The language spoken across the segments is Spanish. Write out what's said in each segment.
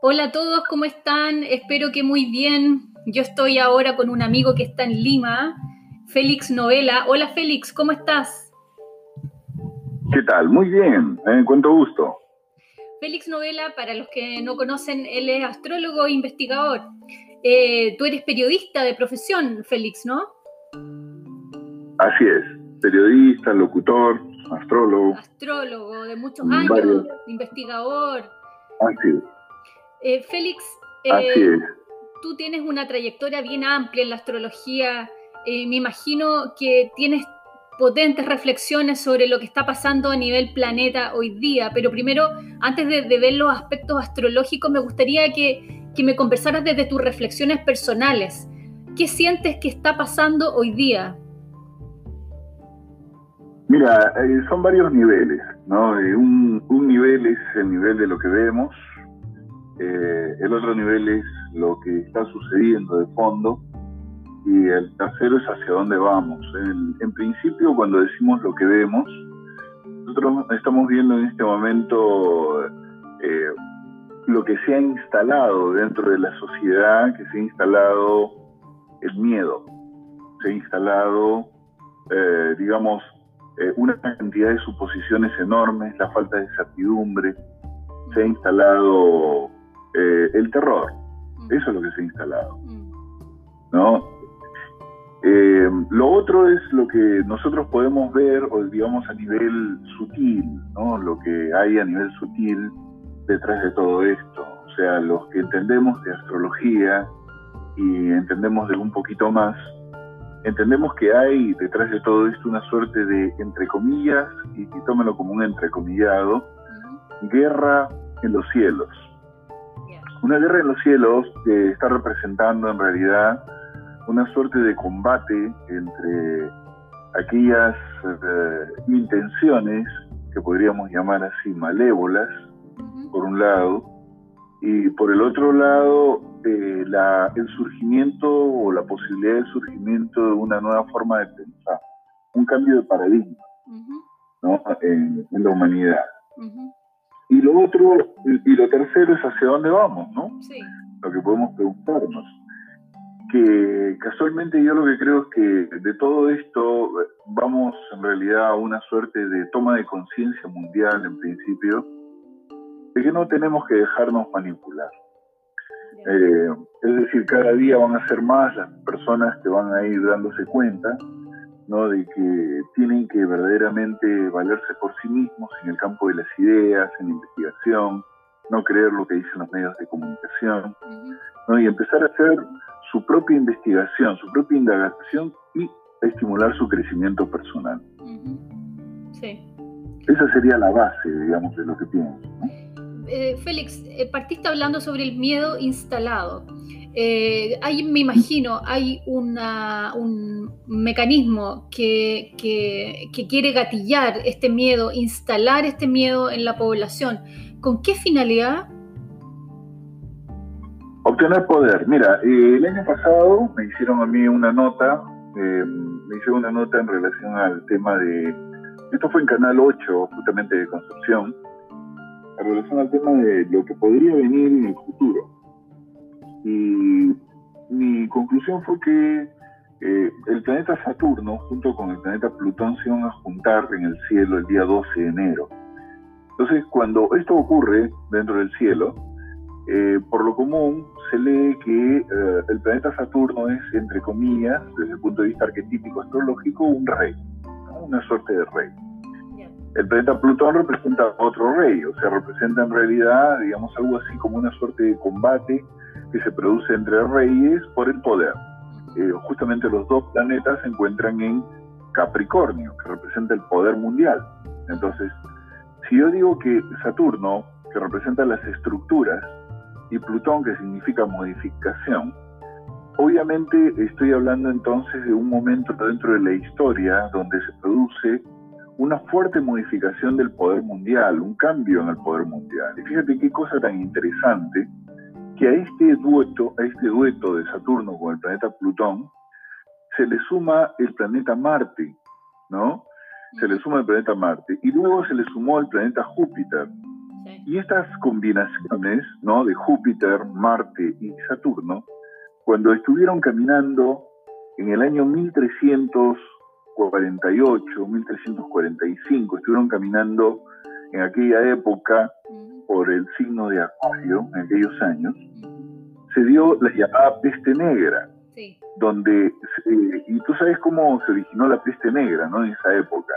Hola a todos, ¿cómo están? Espero que muy bien. Yo estoy ahora con un amigo que está en Lima, Félix Novela. Hola Félix, ¿cómo estás? ¿Qué tal? Muy bien, eh, cuánto gusto. Félix Novela, para los que no conocen, él es astrólogo e investigador. Eh, tú eres periodista de profesión, Félix, ¿no? Así es, periodista, locutor, astrólogo. Astrólogo de muchos años, investigador. Así es. Eh, Félix, eh, tú tienes una trayectoria bien amplia en la astrología. Eh, me imagino que tienes potentes reflexiones sobre lo que está pasando a nivel planeta hoy día, pero primero, antes de, ver los aspectos astrológicos, me gustaría que, que, me conversaras desde tus reflexiones personales. ¿Qué sientes que está pasando hoy día? Mira, son varios niveles, ¿no? un, un nivel es el nivel de lo que vemos, eh, el otro nivel es lo que está sucediendo de fondo y el tercero es hacia dónde vamos. En, principio, cuando decimos lo que vemos, nosotros estamos viendo en este momento eh, lo que se ha instalado dentro de la sociedad, que se ha instalado el miedo, se ha instalado, eh, digamos, una cantidad de suposiciones enormes, la falta de certidumbre, se ha instalado eh, el terror. Mm. Eso es lo que se ha instalado. Mm. ¿no? Eh, lo otro es lo que nosotros podemos ver, o digamos a nivel sutil, ¿no? lo que hay a nivel sutil detrás de todo esto. O sea, los que entendemos de astrología y entendemos de un poquito más, entendemos que hay detrás de todo esto una suerte de, entre comillas, y, y tómelo como un entrecomillado, guerra en los cielos. Una guerra en los cielos que está representando en realidad una suerte de combate entre aquellas eh, intenciones que podríamos llamar así malévolas, por un lado, y por el otro lado eh, el surgimiento o la posibilidad del surgimiento de una nueva forma de pensar, un cambio de paradigma en, la humanidad. Y lo otro, y lo tercero es hacia dónde vamos, ¿no? Sí. Lo que podemos preguntarnos. Que casualmente yo lo que creo es que de todo esto vamos en realidad a una suerte de toma de conciencia mundial en principio, de que no tenemos que dejarnos manipular. Eh, es decir, cada día van a ser más las personas que van a ir dándose cuenta ¿no? de que tienen que verdaderamente valerse por sí mismos en el campo de las ideas, en la investigación, no creer lo que dicen los medios de comunicación, ¿no? y empezar a hacer su propia investigación, su propia indagación y estimular su crecimiento personal. Sí. Esa sería la base, digamos, de lo que pienso. Eh, Félix, eh, partiste hablando sobre el miedo instalado. Eh, hay, me imagino, hay un mecanismo que, quiere gatillar este miedo, instalar este miedo en la población. ¿Con qué finalidad? Obtener poder. Mira, el año pasado me hicieron a mí una nota, me hicieron una nota en relación al tema de, esto fue en Canal 8, justamente de Concepción, en relación al tema de lo que podría venir en el futuro. Y mi conclusión fue que eh, el planeta Saturno junto con el planeta Plutón se iban a juntar en el cielo el día 12 de enero. Entonces, cuando esto ocurre dentro del cielo, eh, por lo común se lee que eh, el planeta Saturno es, entre comillas, desde el punto de vista arquetípico astrológico, un rey, una suerte de rey. El planeta Plutón representa otro rey, o sea, representa en realidad, digamos, algo así como una suerte de combate que se produce entre reyes por el poder. Eh, justamente los dos planetas se encuentran en Capricornio, que representa el poder mundial. Entonces, si yo digo que Saturno, que representa las estructuras, y Plutón, que significa modificación, obviamente estoy hablando entonces de un momento dentro de la historia donde se produce una fuerte modificación del poder mundial, un cambio en el poder mundial. Y fíjate qué cosa tan interesante que a este dueto, a este dueto de Saturno con el planeta Plutón, se le suma el planeta Marte, ¿no? Se le suma el planeta Marte. Y luego se le sumó el planeta Júpiter. Y estas combinaciones ¿no? de Júpiter, Marte y Saturno, cuando estuvieron caminando en el año 1348, 1345, estuvieron caminando en aquella época por el signo de Acuario, en aquellos años, se dio la llamada peste negra, donde, eh, y tú sabes cómo se originó la peste negra, ¿no? En esa época,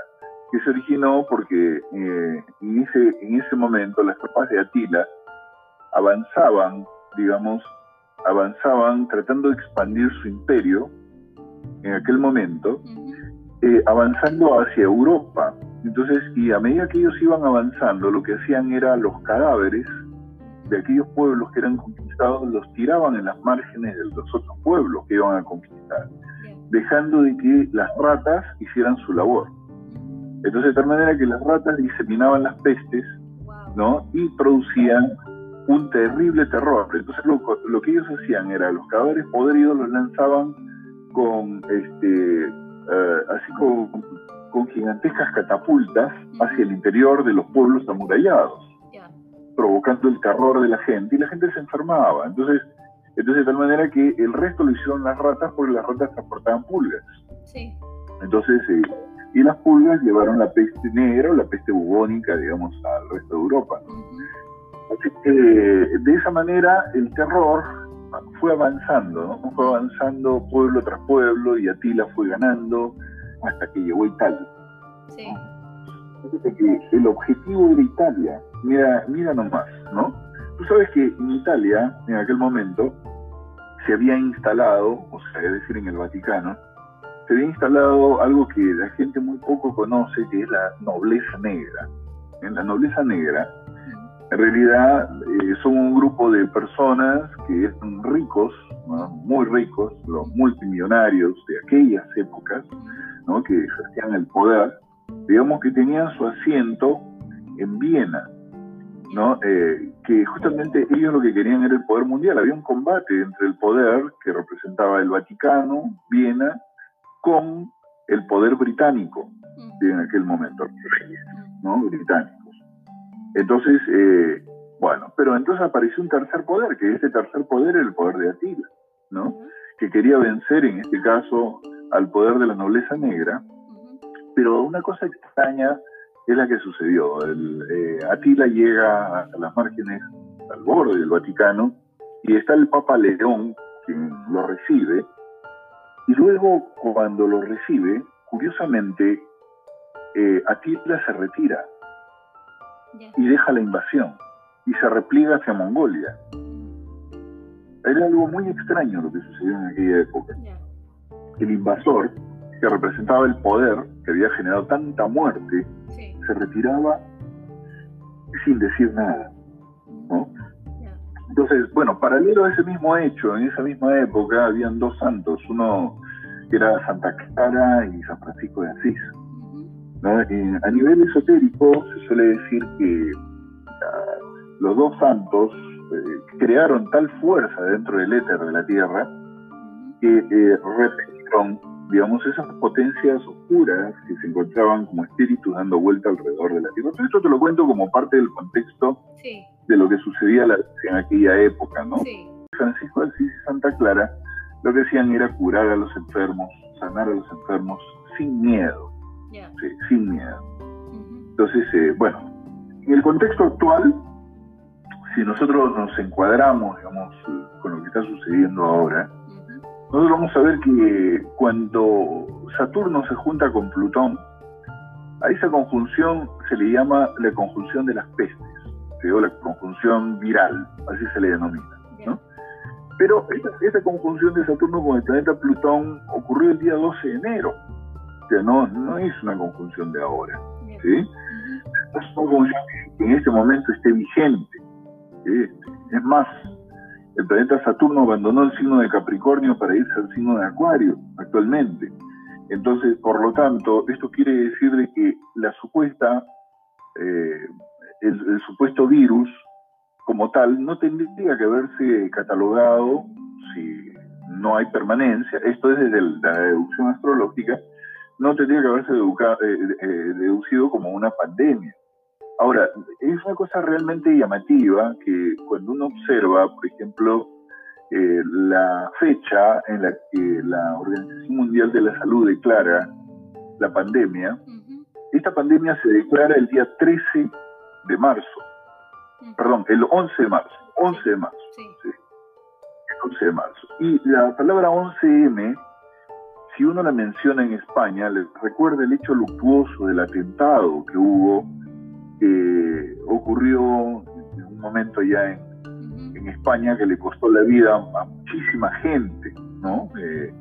que se originó porque eh, en, ese, en ese momento las tropas de Atila avanzaban, digamos, avanzaban tratando de expandir su imperio en aquel momento, eh, avanzando hacia Europa. Entonces, y a medida que ellos iban avanzando, lo que hacían era los cadáveres de aquellos pueblos que eran conquistados, los tiraban en las márgenes de los otros pueblos que iban a conquistar, dejando de que las ratas hicieran su labor. Entonces, de tal manera que las ratas diseminaban las pestes, ¿no? Y producían un terrible terror. Entonces, lo, que ellos hacían era los cadáveres podridos los lanzaban con, este, así con, con gigantescas catapultas hacia el interior de los pueblos amurallados, provocando el terror de la gente y la gente se enfermaba. Entonces, entonces de tal manera que el resto lo hicieron las ratas porque las ratas transportaban pulgas. Sí. Entonces, eh, y las pulgas llevaron la peste negra o la peste bubónica, digamos, al resto de Europa. Así que de esa manera el terror fue avanzando, ¿no? fue avanzando pueblo tras pueblo y Atila fue ganando hasta que llegó a Italia. Sí. que el objetivo era Italia. Mira, mira nomás, ¿no? Tú sabes que en Italia, en aquel momento, se había instalado, o sea, es decir, en el Vaticano, se había instalado algo que la gente muy poco conoce, que es la nobleza negra. En la nobleza negra, en realidad eh, son un grupo de personas que eran ricos, muy ricos, los multimillonarios de aquellas épocas, que ejercían el poder, digamos que tenían su asiento en Viena, ¿no? Eh, que justamente ellos lo que querían era el poder mundial. Había un combate entre el poder que representaba el Vaticano, Viena, con el poder británico en aquel momento, ¿no? británicos. Entonces, eh, bueno, pero entonces apareció un tercer poder, que ese tercer poder era el poder de Atila, ¿no? Que quería vencer, en este caso, al poder de la nobleza negra, pero una cosa extraña es la que sucedió. El, eh, Atila llega a las márgenes, al borde del Vaticano, y está el Papa León, quien lo recibe, y luego cuando lo recibe, curiosamente, eh, Atila se retira y deja la invasión y se repliega hacia Mongolia. Era algo muy extraño lo que sucedió en aquella época. El invasor, que representaba el poder que había generado tanta muerte, se retiraba sin decir nada. Entonces, bueno, paralelo a ese mismo hecho, en esa misma época habían dos santos, uno que era Santa Clara y San Francisco de Asís. A nivel esotérico se suele decir que ah, los dos santos eh, crearon tal fuerza dentro del éter de la Tierra que eh, digamos, esas potencias oscuras que se encontraban como espíritus dando vuelta alrededor de la Tierra. esto te lo cuento como parte del contexto de lo que sucedía en aquella época, ¿no? Francisco de Asís y Santa Clara lo que hacían era curar a los enfermos, sanar a los enfermos sin miedo, sin miedo. Entonces, eh, bueno, en el contexto actual, si nosotros nos encuadramos, digamos, con lo que está sucediendo ahora, nosotros vamos a ver que cuando Saturno se junta con Plutón, a esa conjunción se le llama la conjunción de las pestes, o la conjunción viral, así se le denomina. Pero esa, conjunción de Saturno con el planeta Plutón ocurrió el día 12 de enero. No, no es una conjunción de ahora. ¿sí? Es una conjunción que en este momento esté vigente. Es más, el planeta Saturno abandonó el signo de Capricornio para irse al signo de Acuario actualmente. Entonces, por lo tanto, esto quiere decir de que la supuesta, eh, el, supuesto virus como tal no tendría que haberse catalogado si no hay permanencia, esto es desde la deducción astrológica, no tendría que haberse eh, eh, deducido como una pandemia. Ahora, es una cosa realmente llamativa que cuando uno observa, por ejemplo, eh, la fecha en la que la Organización Mundial de la Salud declara la pandemia, esta pandemia se declara el día 13 de marzo, perdón, el 11 de marzo, 11 de marzo. Sí. 11 de marzo. Y la palabra 11M, si uno la menciona en España, les recuerda el hecho luctuoso del atentado que hubo, que ocurrió en un momento ya en, España que le costó la vida a muchísima gente, ¿no? Eh,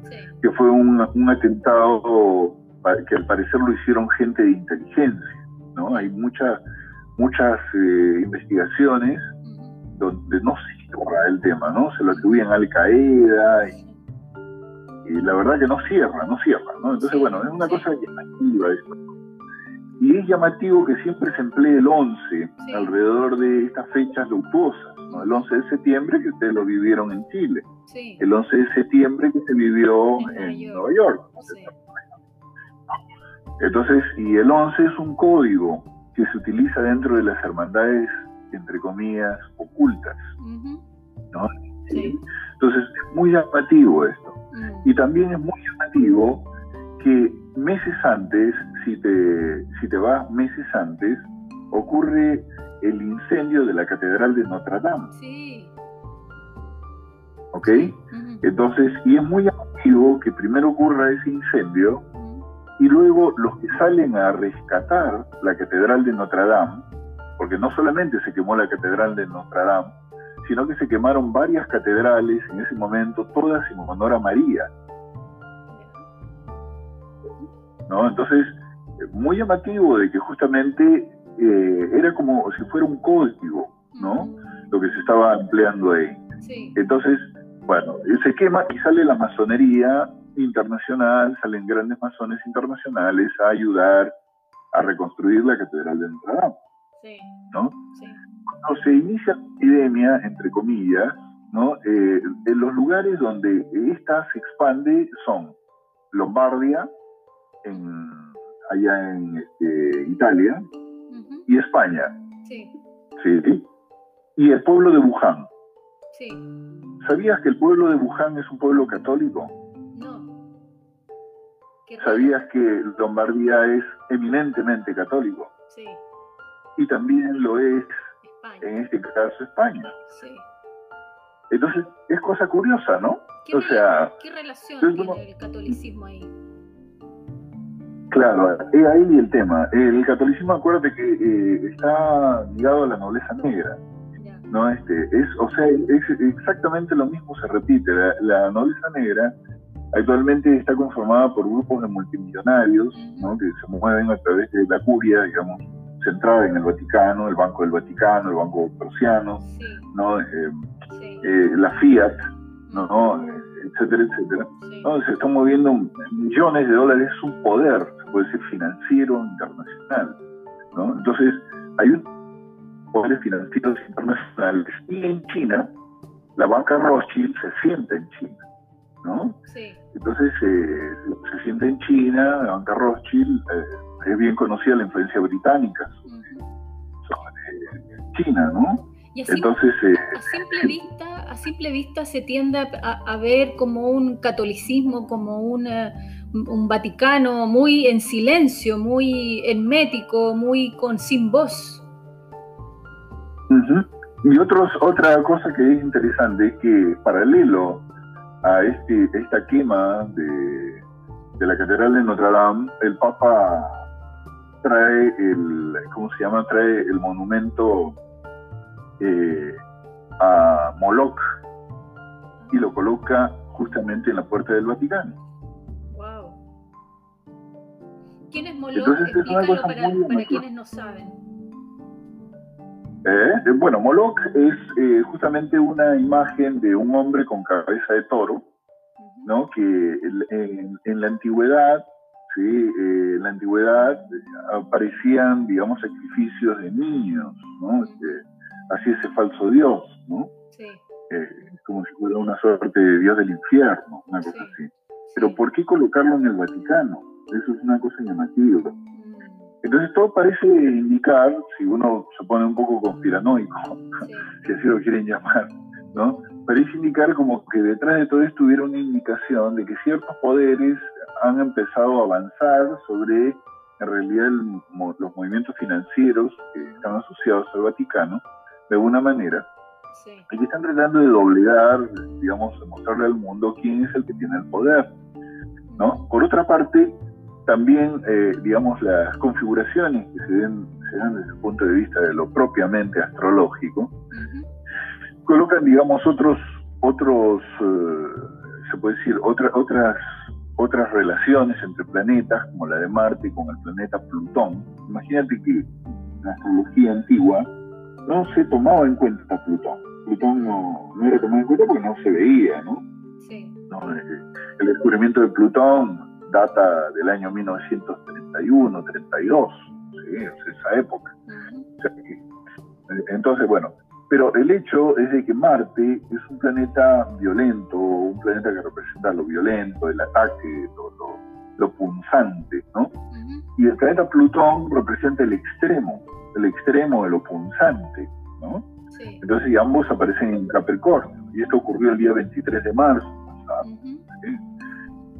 que fue un, atentado que al parecer lo hicieron gente de inteligencia, ¿no? Hay muchas muchas eh, investigaciones donde no se cierra el tema, ¿no? Se lo atribuyen a Al Qaeda y, la verdad que no cierra, no cierra, ¿no? Entonces, bueno, es una cosa llamativa esto. Y es llamativo que siempre se emplee el 11 alrededor de estas fechas luctuosas, ¿no? El 11 de septiembre que ustedes lo vivieron en Chile, el 11 de septiembre que se vivió en, Nueva York. Entonces, y el 11 es un código que se utiliza dentro de las hermandades entre comillas, ocultas. ¿no? Entonces, es muy llamativo esto. Mm. Y también es muy llamativo que meses antes, si te, si te vas meses antes, ocurre el incendio de la Catedral de Notre Dame. Sí. ¿Ok? Entonces, y es muy llamativo que primero ocurra ese incendio y luego los que salen a rescatar la Catedral de Notre Dame porque no solamente se quemó la catedral de Notre Dame, sino que se quemaron varias catedrales en ese momento, todas en honor a María. ¿No? Entonces, muy llamativo de que justamente eh, era como si fuera un código, ¿no? Lo que se estaba empleando ahí. Entonces, bueno, se quema y sale la masonería internacional, salen grandes masones internacionales a ayudar a reconstruir la catedral de Notre Dame. ¿No? Cuando se inicia la epidemia, entre comillas, ¿no? Eh, en los lugares donde esta se expande son Lombardia, en, allá en este, Italia, y España. Sí. sí. Y el pueblo de Wuhan. Sí. ¿Sabías que el pueblo de Wuhan es un pueblo católico? No. ¿Sabías que Lombardía es eminentemente católico? Sí y también lo es, en este caso, España. Sí. Entonces, es cosa curiosa, ¿no? ¿Qué, o sea, ¿qué relación tiene el catolicismo ahí? Claro, es ahí el tema. El catolicismo, acuérdate que eh, está ligado a la nobleza negra. ¿no? Este, es, o sea, es exactamente lo mismo se repite. La, la, nobleza negra actualmente está conformada por grupos de multimillonarios ¿no? que se mueven a través de la curia, digamos, centrada en el Vaticano, el Banco del Vaticano, el Banco Prusiano, ¿no? Eh, eh, la Fiat, ¿no? etcétera, etcétera. Se están moviendo millones de dólares, es un poder, se puede decir, financiero internacional. ¿no? Entonces, hay un poderes financieros internacionales. Y en China, la banca Rothschild se siente en China. ¿no? Entonces, eh, se siente en China, la banca Rothschild es bien conocida la influencia británica sobre, China, ¿no? Entonces, eh, a, simple vista, a simple vista se tiende a, ver como un catolicismo, como una, un Vaticano muy en silencio, muy hermético, muy con sin voz. Y otros, otra cosa que es interesante es que paralelo a este, esta quema de, de la Catedral de Notre Dame, el Papa trae el, ¿cómo se llama? Trae el monumento eh, a Moloch y lo coloca justamente en la puerta del Vaticano. Wow. ¿Quién es Moloch? Explícalo para, quienes no saben. Eh, eh, bueno, Moloch es justamente una imagen de un hombre con cabeza de toro, ¿no? Que en la antigüedad ¿sí? Eh, en la antigüedad eh, aparecían, digamos, sacrificios de niños, ¿no? Este, así ese falso dios, ¿no? Sí. Eh, como si fuera una suerte de dios del infierno, una cosa así. Pero ¿por qué colocarlo en el Vaticano? Eso es una cosa llamativa. Mm. Entonces todo parece indicar, si uno se pone un poco conspiranoico, si así lo quieren llamar, ¿no? Parece indicar como que detrás de todo esto hubiera una indicación de que ciertos poderes han empezado a avanzar sobre, en realidad, los movimientos financieros que están asociados al Vaticano, de alguna manera, y que están tratando de doblegar, digamos, de mostrarle al mundo quién es el que tiene el poder, ¿no? Por otra parte, también, eh, digamos, las configuraciones que se, ven, se dan desde el punto de vista de lo propiamente astrológico, colocan, digamos, otros, otros eh, se puede decir, otra, otras, otras relaciones entre planetas, como la de Marte con el planeta Plutón. Imagínate que en la astrología antigua no se tomaba en cuenta Plutón. Plutón no, no era tomado en cuenta porque no se veía, ¿no? Sí. Eh, el descubrimiento de Plutón data del año 1931, 32, ¿sí? es esa época. Eh, entonces, bueno, pero el hecho es de que Marte es un planeta violento, un planeta que representa lo violento, el ataque, lo, punzante, ¿no? Y el planeta Plutón representa el extremo, el extremo de lo punzante, ¿no? Entonces, ambos aparecen en Capricornio, y esto ocurrió el día 23 de marzo,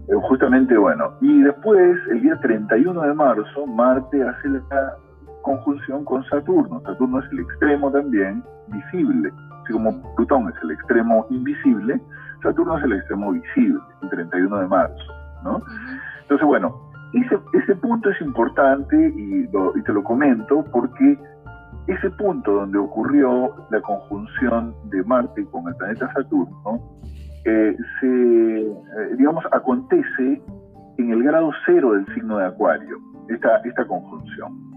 eh, justamente, bueno, y después, el día 31 de marzo, Marte hace la conjunción con Saturno. Saturno es el extremo también visible, así como Plutón es el extremo invisible, Saturno es el extremo visible, el 31 de marzo, ¿no? Entonces, bueno, ese, punto es importante y, y te lo comento porque ese punto donde ocurrió la conjunción de Marte con el planeta Saturno eh, se, eh, digamos, acontece en el grado cero del signo de Acuario, esta, esta conjunción.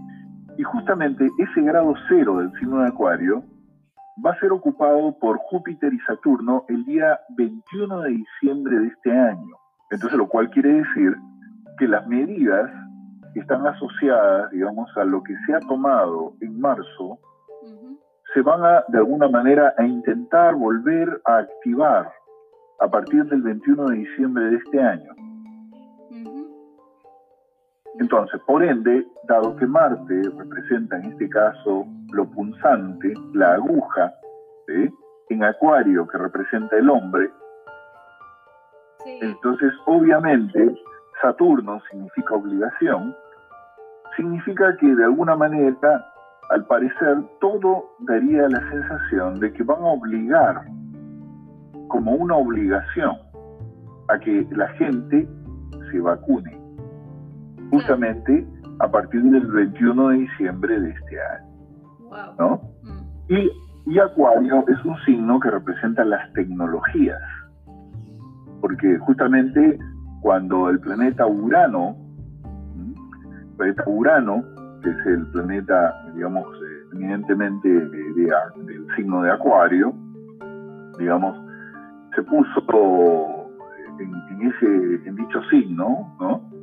Y justamente ese grado cero del signo de Acuario va a ser ocupado por Júpiter y Saturno el día 21 de diciembre de este año. Entonces, lo cual quiere decir que las medidas que están asociadas, digamos, a lo que se ha tomado en marzo, se van a, de alguna manera, a intentar volver a activar a partir del 21 de diciembre de este año. Entonces, por ende, dado que Marte representa en este caso lo punzante, la aguja, en Acuario que representa el hombre, entonces obviamente Saturno significa obligación, significa que de alguna manera, al parecer, todo daría la sensación de que van a obligar como una obligación a que la gente se vacune, justamente a partir del 21 de diciembre de este año. ¿no? Mm. Y, y Acuario es un signo que representa las tecnologías, porque justamente cuando el planeta Urano, el planeta Urano, que es el planeta, digamos, eh, eminentemente del signo de Acuario, digamos, se puso en, ese, en dicho signo, ¿no?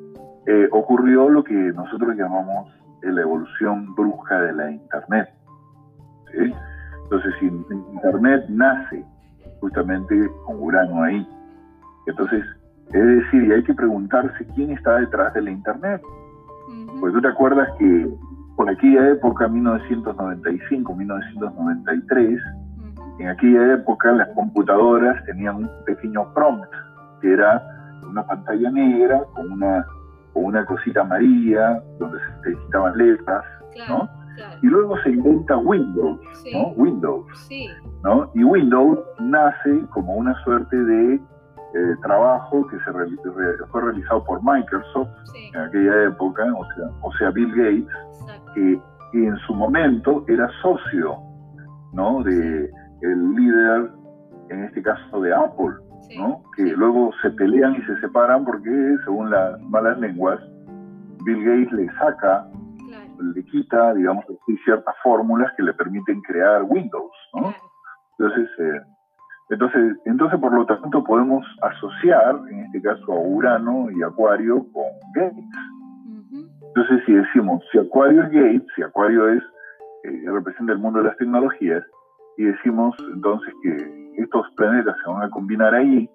Eh, ocurrió lo que nosotros llamamos la evolución brusca de la Internet. Entonces, Internet nace justamente con Urano ahí. Entonces, es decir, y hay que preguntarse quién está detrás de la Internet. Pues tú te acuerdas que por aquella época, 1995, 1993, en aquella época las computadoras tenían un pequeño prompt, que era una pantalla negra con una, con una cosita amarilla, donde se digitaban letras, ¿no? Y luego se inventa Windows, ¿no? Windows, ¿no? Y Windows nace como una suerte de eh, trabajo que se fue realizado por Microsoft en aquella época, o sea, o sea Bill Gates, que, que, en su momento era socio, ¿no? De, el líder, en este caso de Apple, ¿no? que luego se pelean y se separan porque, según las malas lenguas, Bill Gates le saca, le quita, digamos, ciertas fórmulas que le permiten crear Windows. ¿no? Entonces, eh, entonces, entonces, por lo tanto, podemos asociar, en este caso, a Urano y Acuario con Gates. Entonces, si decimos, si Acuario es Gates, si Acuario es, eh, representa el mundo de las tecnologías, y decimos entonces que estos planetas se van a combinar ahí,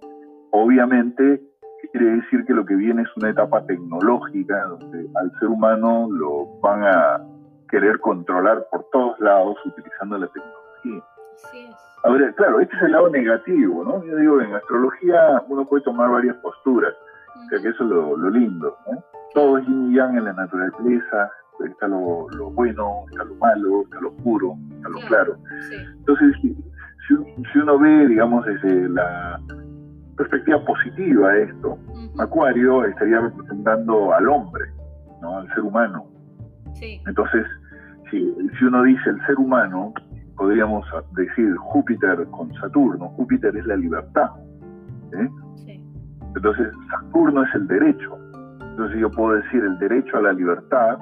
obviamente quiere decir que lo que viene es una etapa tecnológica donde al ser humano lo van a querer controlar por todos lados utilizando la tecnología. Ahora, claro, este es el lado negativo, ¿no? Yo digo, en astrología uno puede tomar varias posturas, o sea que eso es lo, lindo, ¿no? Todo es yin y yang en la naturaleza, está lo, bueno, está lo malo, está lo oscuro, está lo claro. Entonces, si, uno ve, digamos, desde la perspectiva positiva esto, Acuario estaría representando al hombre, ¿no? al ser humano. Entonces, si, si uno dice el ser humano, podríamos decir Júpiter con Saturno. Júpiter es la libertad. ¿eh? Entonces, Saturno es el derecho. Entonces yo puedo decir el derecho a la libertad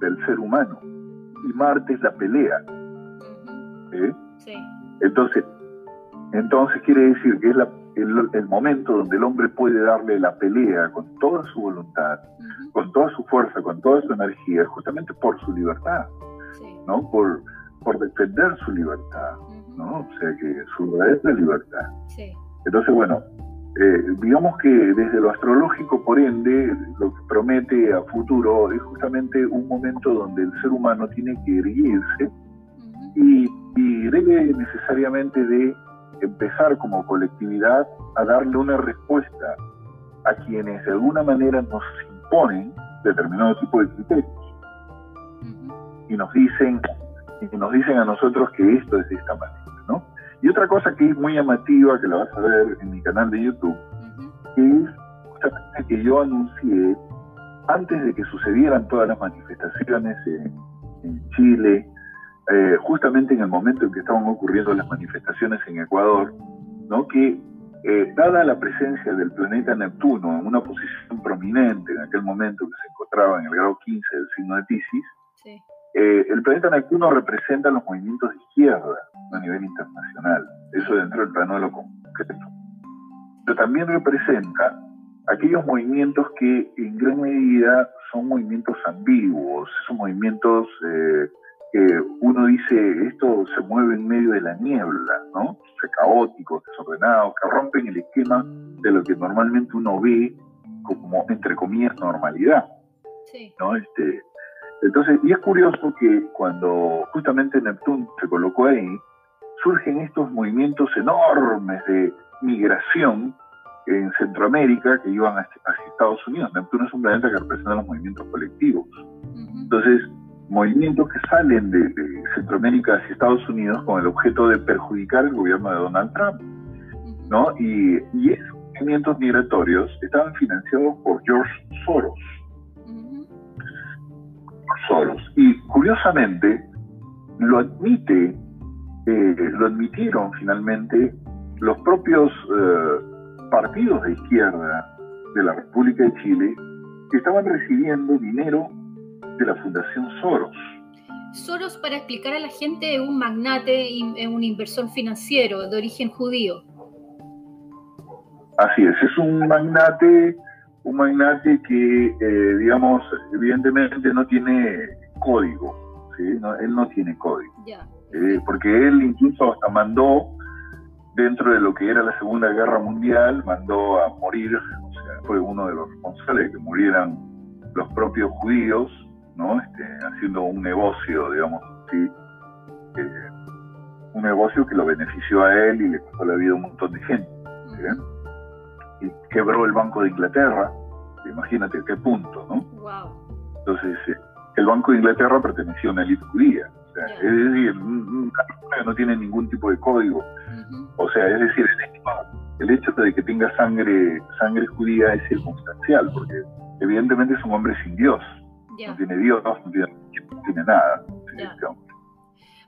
del ser humano. Y Marte es la pelea. ¿eh? Entonces, entonces quiere decir que es el, momento donde el hombre puede darle la pelea con toda su voluntad, con toda su fuerza, con toda su energía, justamente por su libertad, ¿no? Por, por defender su libertad, ¿no? O sea que su verdadera libertad. Entonces, bueno, eh, digamos que desde lo astrológico, por ende, lo que promete a futuro es justamente un momento donde el ser humano tiene que erguirse y, y debe necesariamente de empezar como colectividad a darle una respuesta a quienes de alguna manera nos imponen determinado tipo de criterios. Y nos dicen y nos dicen a nosotros que esto es de esta manera. Y otra cosa que es muy llamativa, que la vas a ver en mi canal de YouTube, es justamente que yo anuncié, antes de que sucedieran todas las manifestaciones en, Chile, eh, justamente en el momento en que estaban ocurriendo las manifestaciones en Ecuador, ¿no? que eh, dada la presencia del planeta Neptuno en una posición prominente en aquel momento que se encontraba en el grado 15 del signo de Pisces, sí. Eh, el planeta Neptuno representa los movimientos de izquierda a nivel internacional, eso dentro del plano de lo concreto. Pero también representa aquellos movimientos que en gran medida son movimientos ambiguos, son movimientos eh, que uno dice, esto se mueve en medio de la niebla, ¿no? caóticos, desordenados, que rompen el esquema de lo que normalmente uno ve como, entre comillas, normalidad. Sí. ¿no? Este, entonces, y es curioso que cuando justamente Neptuno se colocó ahí, surgen estos movimientos enormes de migración en Centroamérica que iban hacia Estados Unidos. Neptuno es un planeta que representa los movimientos colectivos. Entonces, movimientos que salen de, Centroamérica hacia Estados Unidos con el objeto de perjudicar el gobierno de Donald Trump. ¿no? Y, y esos movimientos migratorios estaban financiados por George Soros solos. Y curiosamente, lo admite, eh, lo admitieron finalmente los propios eh, partidos de izquierda de la República de Chile que estaban recibiendo dinero de la Fundación Soros. Soros, para explicar a la gente, es un magnate, un inversor financiero de origen judío. Así es, es un magnate un magnate que, eh, digamos, evidentemente no tiene código, ¿sí? él no tiene código. Eh, porque él incluso hasta mandó, dentro de lo que era la Segunda Guerra Mundial, mandó a morir, o sea, fue uno de los responsables de que murieran los propios judíos, ¿no? Este, haciendo un negocio, digamos, ¿sí? Eh, un negocio que lo benefició a él y le costó la vida a un montón de gente quebró el Banco de Inglaterra, imagínate a qué punto, ¿no? Entonces, eh, el Banco de Inglaterra pertenecía a una élite judía, o sea, es decir, no tiene ningún tipo de código, o sea, es decir, el hecho, de que tenga sangre, sangre judía es circunstancial, porque evidentemente es un hombre sin Dios, no tiene Dios, no tiene, no tiene nada.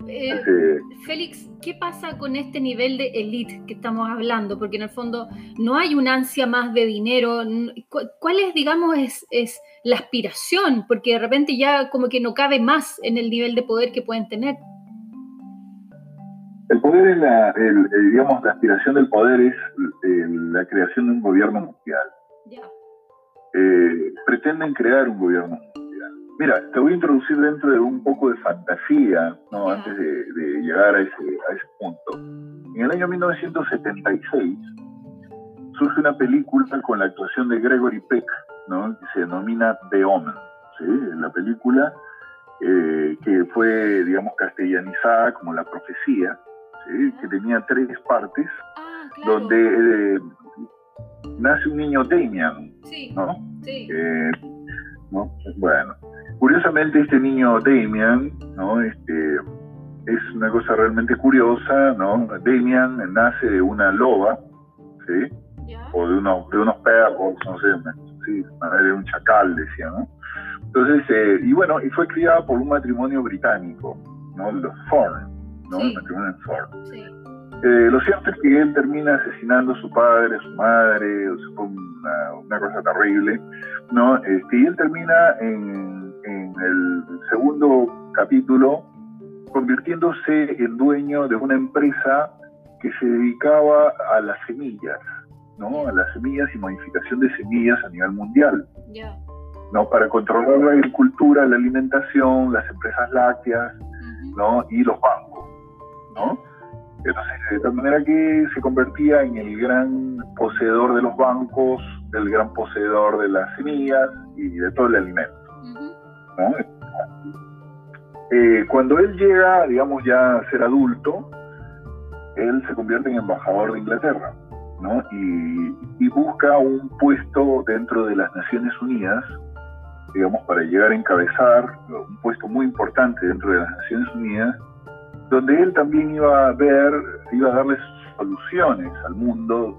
Eh, Félix, ¿qué pasa con este nivel de elite que estamos hablando? Porque en el fondo no hay una ansia más de dinero. ¿Cuál es, digamos, es, la aspiración? Porque de repente ya como que no cabe más en el nivel de poder que pueden tener. El poder es la, digamos, la aspiración del poder es la creación de un gobierno mundial. Eh, pretenden crear un gobierno mundial Mira, te voy a introducir dentro de un poco de fantasía, ¿no? Antes de, llegar a ese, a ese punto. En el año 1976 surge una película con la actuación de Gregory Peck, ¿no? que se denomina The Omen. ¿sí? La película eh, que fue, digamos, castellanizada como La Profecía, ¿sí? que tenía tres partes, ah, donde eh, nace un niño Damian, sí, ¿no? Sí. Eh, ¿no? Bueno, curiosamente este niño Damian, ¿no? Este, es una cosa realmente curiosa, ¿no? Damian nace de una loba, ¿sí? O de, uno, de unos perros, no sé, sí, de un chacal, decía, ¿no? Entonces, eh, y bueno, y fue criada por un matrimonio británico, ¿no? Los Thorne, ¿no? El matrimonio Thorne. Sí. Eh, lo cierto es que él termina asesinando a su padre, a su madre, o sea, fue una, una, cosa terrible, ¿no? Este, y él termina en, en el segundo capítulo convirtiéndose en dueño de una empresa que se dedicaba a las semillas, ¿no? A las semillas y modificación de semillas a nivel mundial. ¿no? Para controlar la agricultura, la alimentación, las empresas lácteas, ¿no? Y los bancos, ¿no? Entonces, de tal manera que se convertía en el gran poseedor de los bancos, del gran poseedor de las semillas y de todo el alimento. ¿No? Eh, cuando él llega, digamos, ya a ser adulto, él se convierte en embajador de Inglaterra. Y, y busca un puesto dentro de las Naciones Unidas, digamos, para llegar a encabezar un puesto muy importante dentro de las Naciones Unidas, donde él también iba a ver, iba a darles soluciones al mundo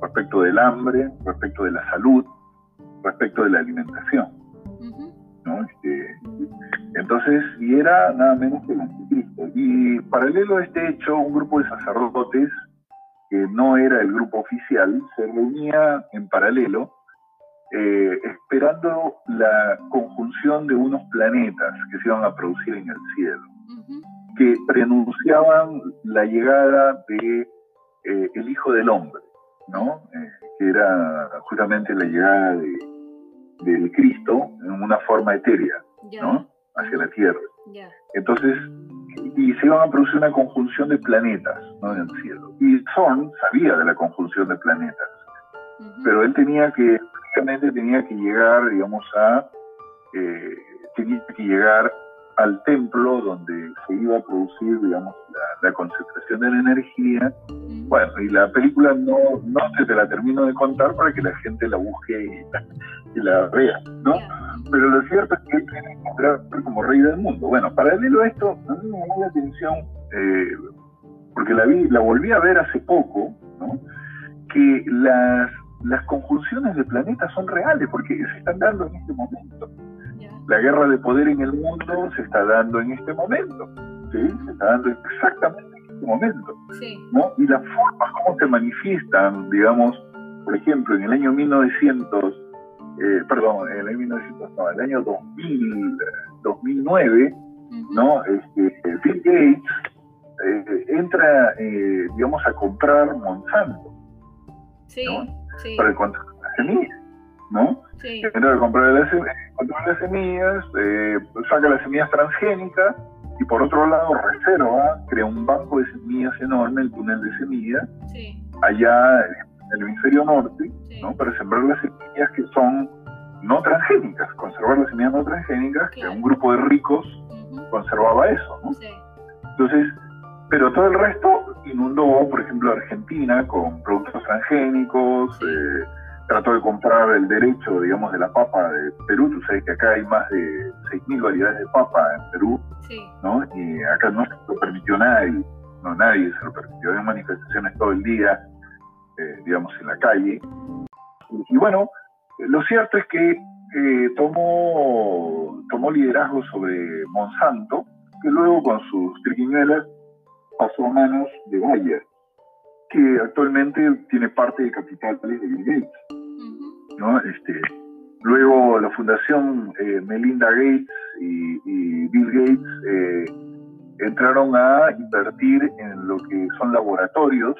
respecto del hambre, respecto de la salud, respecto de la alimentación. Este, entonces, y era nada menos que el anticristo. Y paralelo a este hecho, un grupo de sacerdotes, que no era el grupo oficial, se reunía en paralelo, eh, esperando la conjunción de unos planetas que se iban a producir en el cielo que preanunciaban la llegada de eh, el Hijo del Hombre, ¿no? Eh, que era justamente la llegada de, del Cristo en una forma etérea, ¿no? Hacia la Tierra. Entonces, y se iban a producir una conjunción de planetas, ¿no? En el cielo. Y Zorn sabía de la conjunción de planetas, pero él tenía que, prácticamente tenía que llegar, digamos, a, eh, tenía que llegar al templo donde se iba a producir, digamos, la, concentración de la energía. Bueno, y la película no, no se te la termino de contar para que la gente la busque y, la vea, ¿no? Pero lo cierto es que él quiere encontrar como rey del mundo. Bueno, paralelo a esto, a mí me llamó la atención, eh, porque la, vi, la volví a ver hace poco, ¿no? que las, las conjunciones de planetas son reales, porque se están dando en este momento la guerra de poder en el mundo se está dando en este momento, ¿sí? Se está dando exactamente en este momento, ¿no? Y las formas como se manifiestan, digamos, por ejemplo, en el año 1900, eh, perdón, en el año 1900, no, el año 2000, 2009, ¿no? Este, Bill Gates eh, entra, eh, digamos, a comprar Monsanto, sí, sí. para encontrar las semillas, ¿no? Sí. A comprar las semillas las semillas, eh, saca las semillas transgénicas y por otro lado reserva, crea un banco de semillas enorme, el túnel de semillas, allá en el hemisferio norte, ¿no? para sembrar las semillas que son no transgénicas, conservar las semillas no transgénicas, que un grupo de ricos conservaba eso. ¿no? Entonces, pero todo el resto inundó, por ejemplo, Argentina con productos transgénicos, eh, trató de comprar el derecho, digamos, de la papa de Perú. Tú sabes que acá hay más de 6.000 variedades de papa en Perú, ¿no? Y acá no se lo permitió nadie, no nadie se lo permitió. Hay manifestaciones todo el día, eh, digamos, en la calle. Y, bueno, lo cierto es que eh, tomó, tomó liderazgo sobre Monsanto, que luego con sus triquiñuelas pasó a manos de Bayer, que actualmente tiene parte de capitales de Bill Gates. Este, luego la fundación eh, Melinda Gates y, Bill Gates eh, entraron a invertir en lo que son laboratorios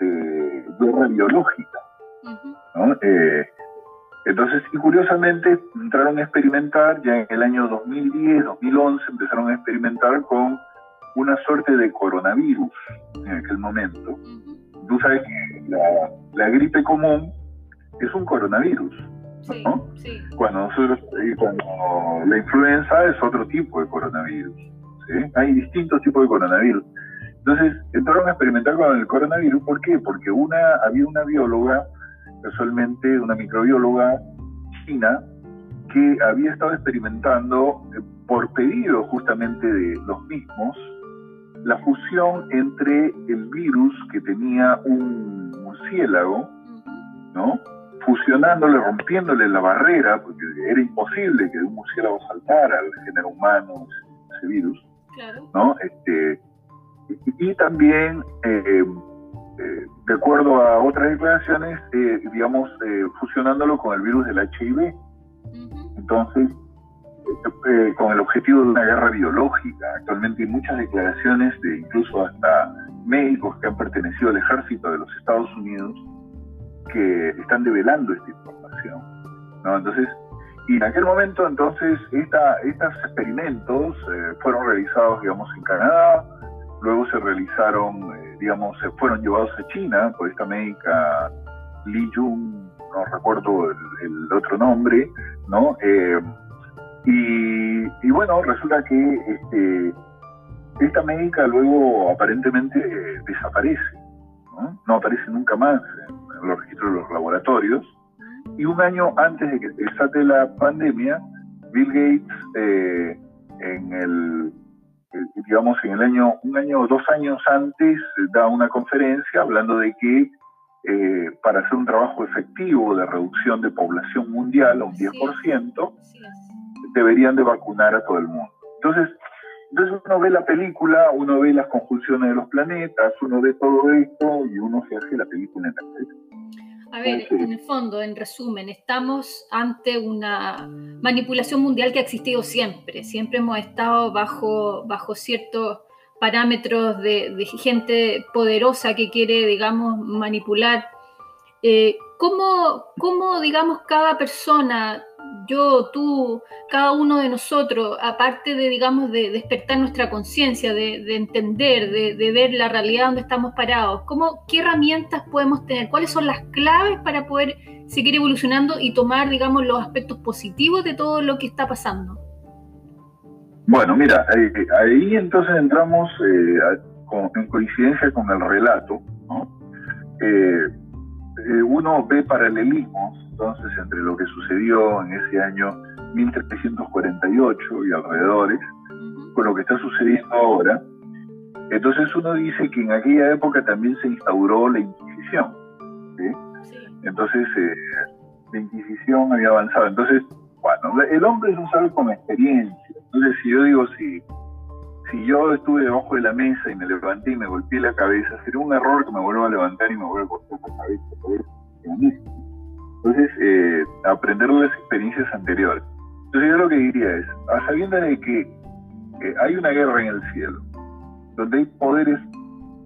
de guerra biológica. Eh, entonces, y curiosamente entraron a experimentar, ya en el año 2010, 2011, empezaron a experimentar con una suerte de coronavirus en aquel momento. Tú sabes que la, gripe común es un coronavirus. ¿no? Cuando, cuando la influenza es otro tipo de coronavirus. Hay distintos tipos de coronavirus. Entonces entraron a experimentar con el coronavirus. ¿Por qué? Porque una, había una bióloga, casualmente una microbióloga china, que había estado experimentando eh, por pedido justamente de los mismos la fusión entre el virus que tenía un murciélago, ¿no? Fusionándole, rompiéndole la barrera, porque era imposible que un murciélago saltara al género humano ese virus, ¿no? Este, y, también, eh, eh, de acuerdo a otras declaraciones, eh, digamos, fusionándolo con el virus del HIV. Entonces, con el objetivo de una guerra biológica. Actualmente hay muchas declaraciones de incluso hasta médicos que han pertenecido al ejército de los Estados Unidos que están develando esta información. ¿no? Entonces, y en aquel momento, entonces, esta, estos experimentos fueron realizados, digamos, en Canadá, luego se realizaron, eh, digamos, se fueron llevados a China por esta médica Li Jun, no recuerdo el, otro nombre, ¿no? Eh, y, bueno, resulta que este, esta médica luego aparentemente desaparece, ¿no? aparece nunca más los registros de los laboratorios. Y un año antes de que desate la pandemia, Bill Gates, eh, en el digamos, en el año, un año o dos años antes, da una conferencia hablando de que eh, para hacer un trabajo efectivo de reducción de población mundial a un 10%, deberían de vacunar a todo el mundo. Entonces, entonces uno ve la película, uno ve las conjunciones de los planetas, uno ve todo esto y uno se hace la película en la cabeza. A ver, en el fondo, en resumen, estamos ante una manipulación mundial que ha existido siempre. Siempre hemos estado bajo, bajo ciertos parámetros de, gente poderosa que quiere, digamos, manipular. Eh, ¿cómo, ¿Cómo, digamos, cada persona yo, tú, cada uno de nosotros, aparte de, digamos, de despertar nuestra conciencia, de, entender, de, ver la realidad donde estamos parados, ¿cómo, ¿qué herramientas podemos tener? ¿Cuáles son las claves para poder seguir evolucionando y tomar, digamos, los aspectos positivos de todo lo que está pasando? Bueno, mira, ahí, entonces entramos eh, en coincidencia con el relato, ¿no? Eh, eh, uno ve paralelismos entonces entre lo que sucedió en ese año 1348 y alrededores con lo que está sucediendo ahora. Entonces uno dice que en aquella época también se instauró la Inquisición. Entonces eh, la Inquisición había avanzado. Entonces, bueno, el hombre es un sabe con experiencia. Entonces si yo digo, si, si yo estuve debajo de la mesa y me levanté y me golpeé la cabeza, sería un error que me vuelva a levantar y me vuelva a golpear la cabeza. Entonces, eh, aprender de las experiencias anteriores. Entonces, yo lo que diría es, a sabiendo de que eh, hay una guerra en el cielo, donde hay poderes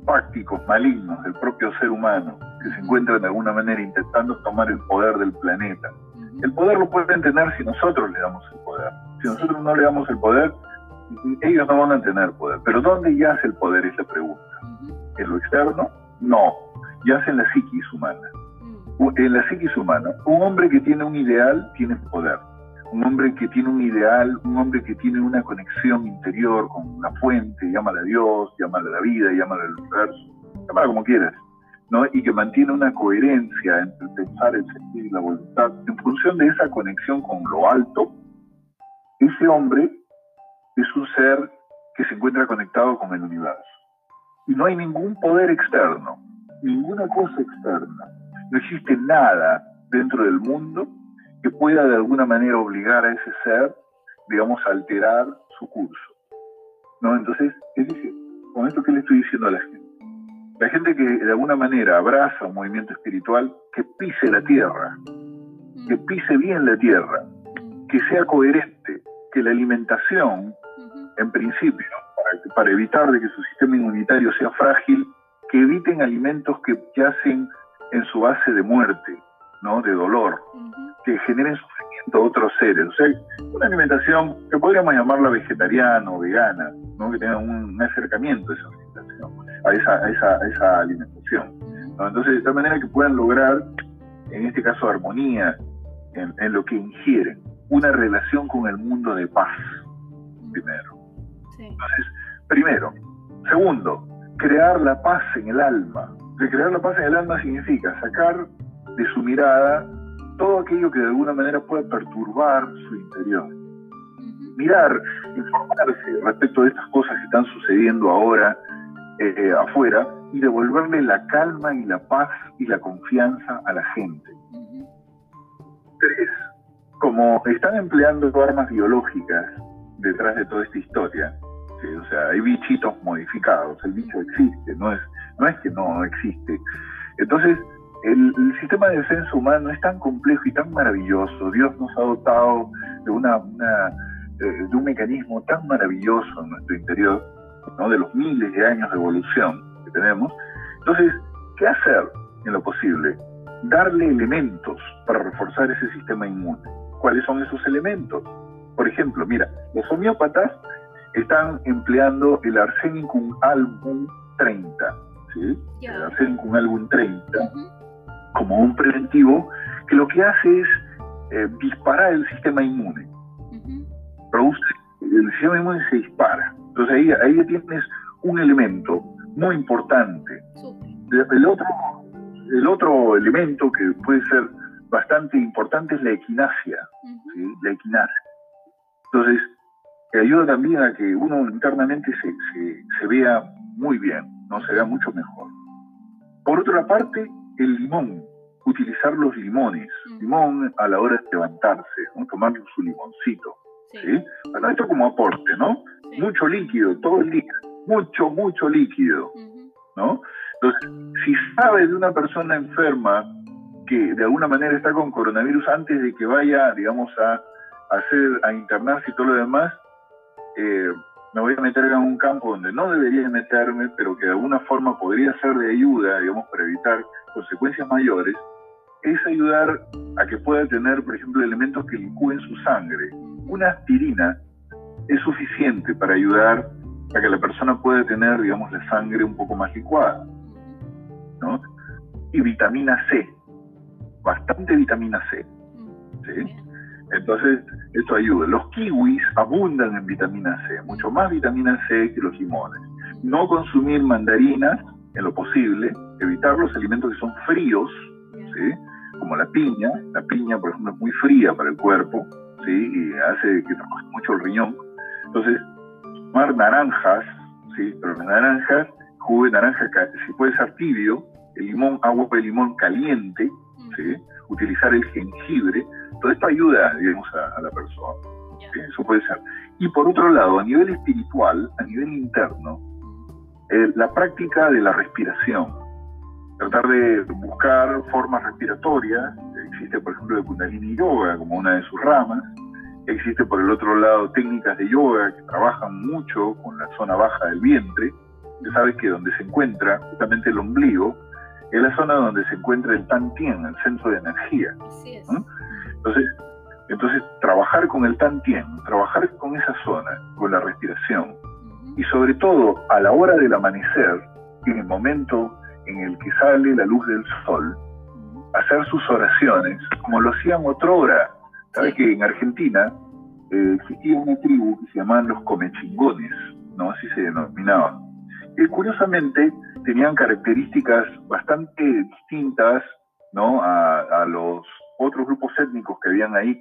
prácticos, malignos del propio ser humano, que se encuentran de alguna manera intentando tomar el poder del planeta. El poder lo pueden tener si nosotros le damos el poder. Si nosotros no le damos el poder, ellos no van a tener poder. Pero ¿dónde yace el poder? Es la pregunta. ¿En lo externo? No. Yace en la psiquis humana en la psiquis humana, un hombre que tiene un ideal tiene poder. Un hombre que tiene un ideal, un hombre que tiene una conexión interior con la fuente, llámala a Dios, llámala a la vida, llámala al universo, llámala como quieras, ¿no? Y que mantiene una coherencia entre el pensar, el sentir y la voluntad, en función de esa conexión con lo alto, ese hombre es un ser que se encuentra conectado con el universo. Y no hay ningún poder externo, ninguna cosa externa no existe nada dentro del mundo que pueda de alguna manera obligar a ese ser, digamos, a alterar su curso. ¿No? Entonces, es decir, con esto que le estoy diciendo a la gente, la gente que de alguna manera abraza un movimiento espiritual, que pise la tierra, que pise bien la tierra, que sea coherente, que la alimentación, en principio, para, para evitar de que su sistema inmunitario sea frágil, que eviten alimentos que yacen en su base de muerte, ¿no? de dolor, que generen sufrimiento a otros seres. O sea, una alimentación que podríamos llamarla vegetariana o vegana, ¿no? que tenga un, acercamiento a esa alimentación, a esa, esa, esa alimentación. Entonces, de tal manera que puedan lograr, en este caso, armonía en, lo que ingieren, una relación con el mundo de paz, primero. Entonces, primero. Segundo, crear la paz en el alma. De crear la paz en el alma significa sacar de su mirada todo aquello que de alguna manera puede perturbar su interior. Mirar, informarse respecto de estas cosas que están sucediendo ahora eh, afuera y devolverle la calma y la paz y la confianza a la gente. Tres, como están empleando armas biológicas detrás de toda esta historia, o sea, hay bichitos modificados, el bicho existe, no es, no es que no existe. Entonces, el, sistema de defensa humano es tan complejo y tan maravilloso. Dios nos ha dotado de, una, eh, un mecanismo tan maravilloso en nuestro interior, ¿no? de los miles de años de evolución que tenemos. Entonces, ¿qué hacer en lo posible? Darle elementos para reforzar ese sistema inmune. ¿Cuáles son esos elementos? Por ejemplo, mira, los homeópatas están empleando el Arsenicum album 30, ¿sí? El Arsenicum album 30 como un preventivo que lo que hace es eh, disparar el sistema inmune. Produce, el sistema inmune se dispara. Entonces ahí, ahí tienes un elemento muy importante. El otro, el otro elemento que puede ser bastante importante es la equinacia. La equinacia. Entonces, que ayuda también a que uno internamente se, se, se, vea muy bien, no se vea mucho mejor. Por otra parte, el limón, utilizar los limones, limón a la hora de levantarse, ¿no? tomar su limoncito. ¿sí? esto como aporte, ¿no? Mucho líquido, todo el día, mucho, mucho líquido, ¿no? Entonces, si sabe de una persona enferma que de alguna manera está con coronavirus antes de que vaya, digamos, a, hacer, a internarse y todo lo demás, eh, me voy a meter en un campo donde no debería meterme, pero que de alguna forma podría ser de ayuda, digamos, para evitar consecuencias mayores, es ayudar a que pueda tener, por ejemplo, elementos que licúen su sangre. Una aspirina es suficiente para ayudar a que la persona pueda tener, digamos, la sangre un poco más licuada. ¿no? Y vitamina C, bastante vitamina C. ¿sí? Entonces, esto ayuda. Los kiwis abundan en vitamina C, mucho más vitamina C que los limones. No consumir mandarinas en lo posible, evitar los alimentos que son fríos, ¿sí? como la piña. La piña, por ejemplo, es muy fría para el cuerpo ¿sí? y hace que trabaje mucho el riñón. Entonces, tomar naranjas, ¿sí? pero las naranjas, jugo de naranja, si puede ser tibio, el limón, agua de limón caliente, ¿sí? utilizar el jengibre, todo esto ayuda, digamos, a, la persona. Eso puede ser. Y por otro lado, a nivel espiritual, a nivel interno, eh, la práctica de la respiración, tratar de buscar formas respiratorias, existe por ejemplo el Kundalini Yoga como una de sus ramas, existe por el otro lado técnicas de yoga que trabajan mucho con la zona baja del vientre, ya sabes que donde se encuentra justamente el ombligo, es la zona donde se encuentra el Tantien, el centro de energía. Entonces, entonces, trabajar con el Tantien, trabajar con esa zona, con la respiración, y sobre todo a la hora del amanecer, en el momento en el que sale la luz del sol, hacer sus oraciones, como lo hacían otrora. Sabes que en Argentina eh, existía una tribu que se llamaban los comechingones, ¿no? Así se denominaba. Y curiosamente tenían características bastante distintas, ¿no? A, los otros grupos étnicos que habían ahí,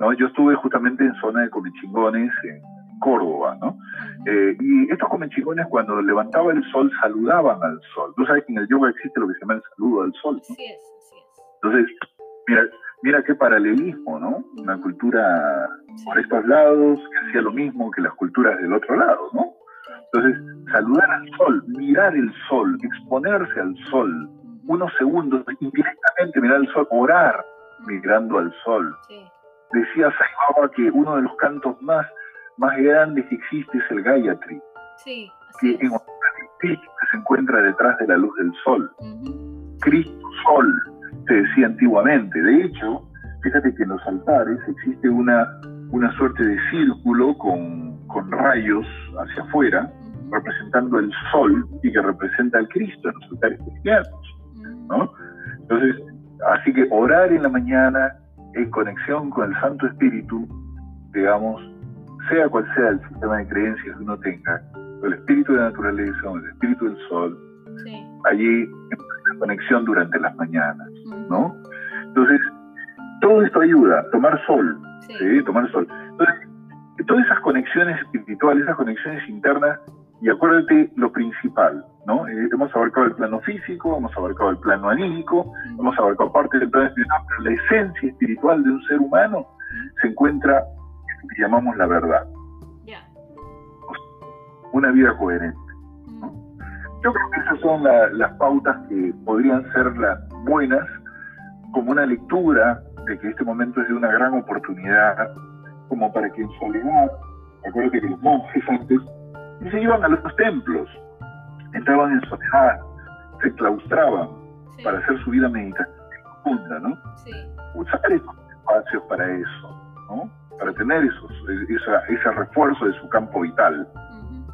¿no? Yo estuve justamente en zona de comechingones, en Córdoba, ¿no? Eh, y estos comenchigones cuando levantaba el sol saludaban al sol. Tú sabes que en el yoga existe lo que se llama el saludo al sol. ¿no? es, Entonces, mira, mira qué paralelismo, ¿no? Una cultura por estos lados que hacía lo mismo que las culturas del otro lado, ¿no? Entonces, saludar al sol, mirar el sol, exponerse al sol, unos segundos, indirectamente mirar el sol, orar mirando al sol. Decía Saibaba que uno de los cantos más más grande que existe es el Gayatri, sí, que en que se encuentra detrás de la luz del sol. Cristo Sol, se decía antiguamente. De hecho, fíjate que en los altares existe una, una suerte de círculo con, con rayos hacia afuera, representando el sol y que representa al Cristo en los altares cristianos. ¿no? Entonces, así que orar en la mañana en conexión con el Santo Espíritu, digamos, sea cual sea el sistema de creencias que uno tenga, el espíritu de la naturaleza o el espíritu del sol, allí en conexión durante las mañanas, ¿no? Entonces, todo esto ayuda, tomar sol, sí. Tomar sol. Entonces, todas esas conexiones espirituales, esas conexiones internas, y acuérdate lo principal, ¿no? Eh, hemos abarcado el plano físico, hemos abarcado el plano anímico, hemos abarcado parte del plano espiritual, pero la esencia espiritual de un ser humano se encuentra en lo que llamamos la verdad. Una vida coherente. Yo creo que esas son las pautas que podrían ser las buenas, como una lectura de que este momento es de una gran oportunidad, como para que en soledad, acuérdate que los monjes antes se iban a los templos, entraban en soledad, se claustraban para hacer su vida meditativa profunda, ¿no? Sí. Usar esos espacios para eso, ¿no? Para tener esos, ese refuerzo de su campo vital.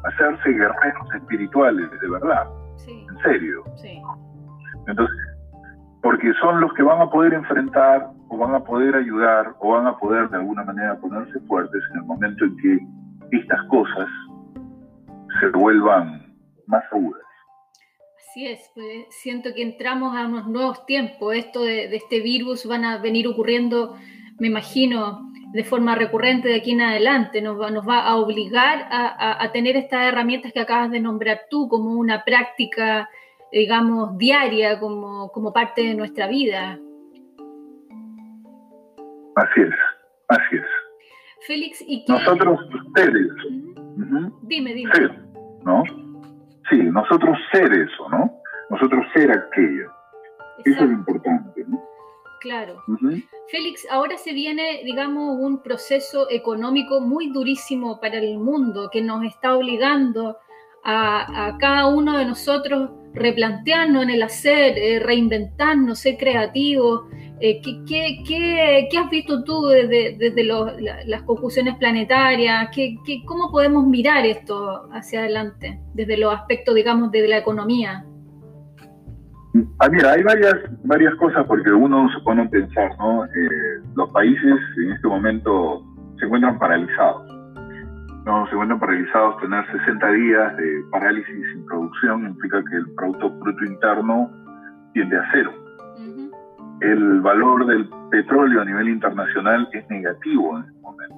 Hacerse guerreros espirituales, de verdad. Sí. En serio. Sí. Entonces, porque son los que van a poder enfrentar o van a poder ayudar o van a poder de alguna manera ponerse fuertes en el momento en que estas cosas se vuelvan más seguras. Así es, pues siento que entramos a unos nuevos tiempos. Esto de, este virus van a venir ocurriendo, me imagino, de forma recurrente de aquí en adelante. Nos va, nos va a obligar a, tener estas herramientas que acabas de nombrar tú como una práctica, digamos, diaria, como, como parte de nuestra vida. Así es, así es. Félix, ¿y qué? Nosotros, ustedes. Dime, dime. ¿No? Sí, nosotros ser eso, ¿no? Nosotros ser aquello. Eso es lo importante, ¿no? Claro. Félix, ahora se viene, digamos, un proceso económico muy durísimo para el mundo que nos está obligando a, cada uno de nosotros replantearnos en el hacer, eh, reinventarnos, ser creativos. Eh, ¿qué, has visto tú desde, las conclusiones planetarias? ¿Qué, cómo podemos mirar esto hacia adelante, desde los aspectos, digamos, de la economía? Ah, mira, hay varias, varias cosas porque uno se pone a pensar, ¿no? Eh, los países en este momento se encuentran paralizados no se encuentran paralizados, tener 60 días de parálisis sin producción implica que el Producto Bruto Interno tiende a cero. El valor del petróleo a nivel internacional es negativo en este momento.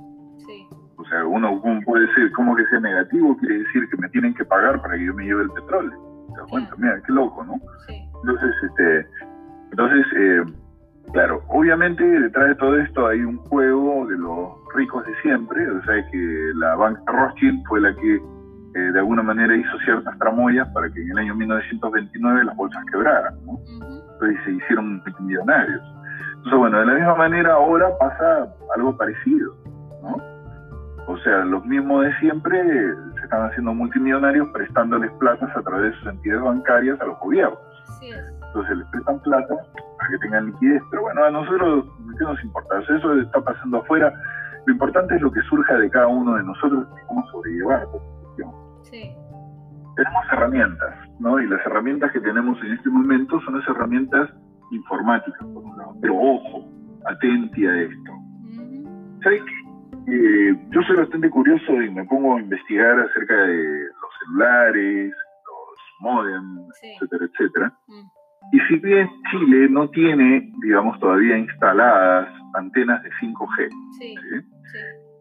O sea, uno, puede decir, ¿cómo que sea negativo? Quiere decir que me tienen que pagar para que yo me lleve el petróleo. ¿Te das cuenta? Mira, qué loco, ¿no? Entonces, este, entonces eh, Claro, obviamente detrás de todo esto hay un juego de los ricos de siempre, o sea que la banca Rothschild fue la que eh, de alguna manera hizo ciertas tramoyas para que en el año 1929 las bolsas quebraran, ¿no? Entonces se hicieron millonarios. Entonces, bueno, de la misma manera ahora pasa algo parecido, ¿no? O sea, los mismos de siempre se están haciendo multimillonarios prestándoles platas a través de sus entidades bancarias a los gobiernos. Entonces les prestan plata para que tengan liquidez. Pero bueno, a nosotros, ¿qué nos importa? Eso está pasando afuera. Lo importante es lo que surja de cada uno de nosotros y cómo sobrellevar esta situación. Sí. Tenemos herramientas, ¿no? Y las herramientas que tenemos en este momento son las herramientas informáticas, por un lado. Pero ojo, atenti a esto. ¿Sabes qué? Eh, yo soy bastante curioso y me pongo a investigar acerca de los celulares, los modems, etcétera, etcétera. Mm. Y si bien Chile no tiene, digamos, todavía instaladas antenas de 5G,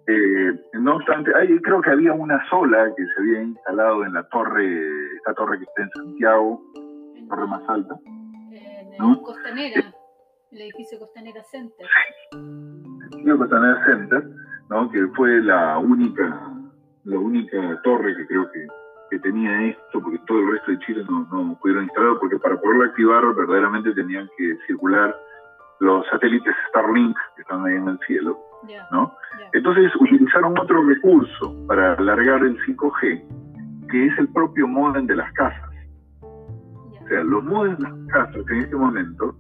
eh, no obstante, creo que había una sola que se había instalado en la torre, esta torre que está en Santiago, la torre más alta. En Costanera, el edificio Costanera Center. el edificio Costanera Center, ¿no? que fue la única, la única torre que creo que que tenía esto, porque todo el resto de Chile no, no pudieron instalarlo, porque para poderlo activar verdaderamente tenían que circular los satélites Starlink que están ahí en el cielo. ¿no? Entonces utilizaron otro recurso para alargar el 5G, que es el propio modem de las casas. O sea, los modems de las casas en este momento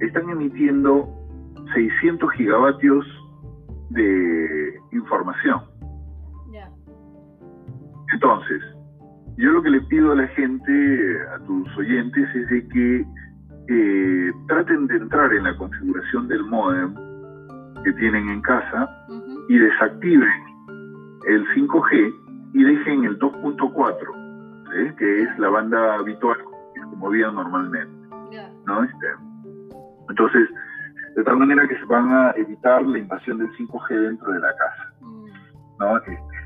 están emitiendo 600 gigavatios de información. Entonces, yo lo que le pido a la gente, a tus oyentes, es de que eh, traten de entrar en la configuración del modem que tienen en casa y desactiven el 5G y dejen el 2.4, que es la banda habitual que se movía normalmente. ¿no? Este, entonces, de tal manera que se van a evitar la invasión del 5G dentro de la casa. Mm. ¿no? Este,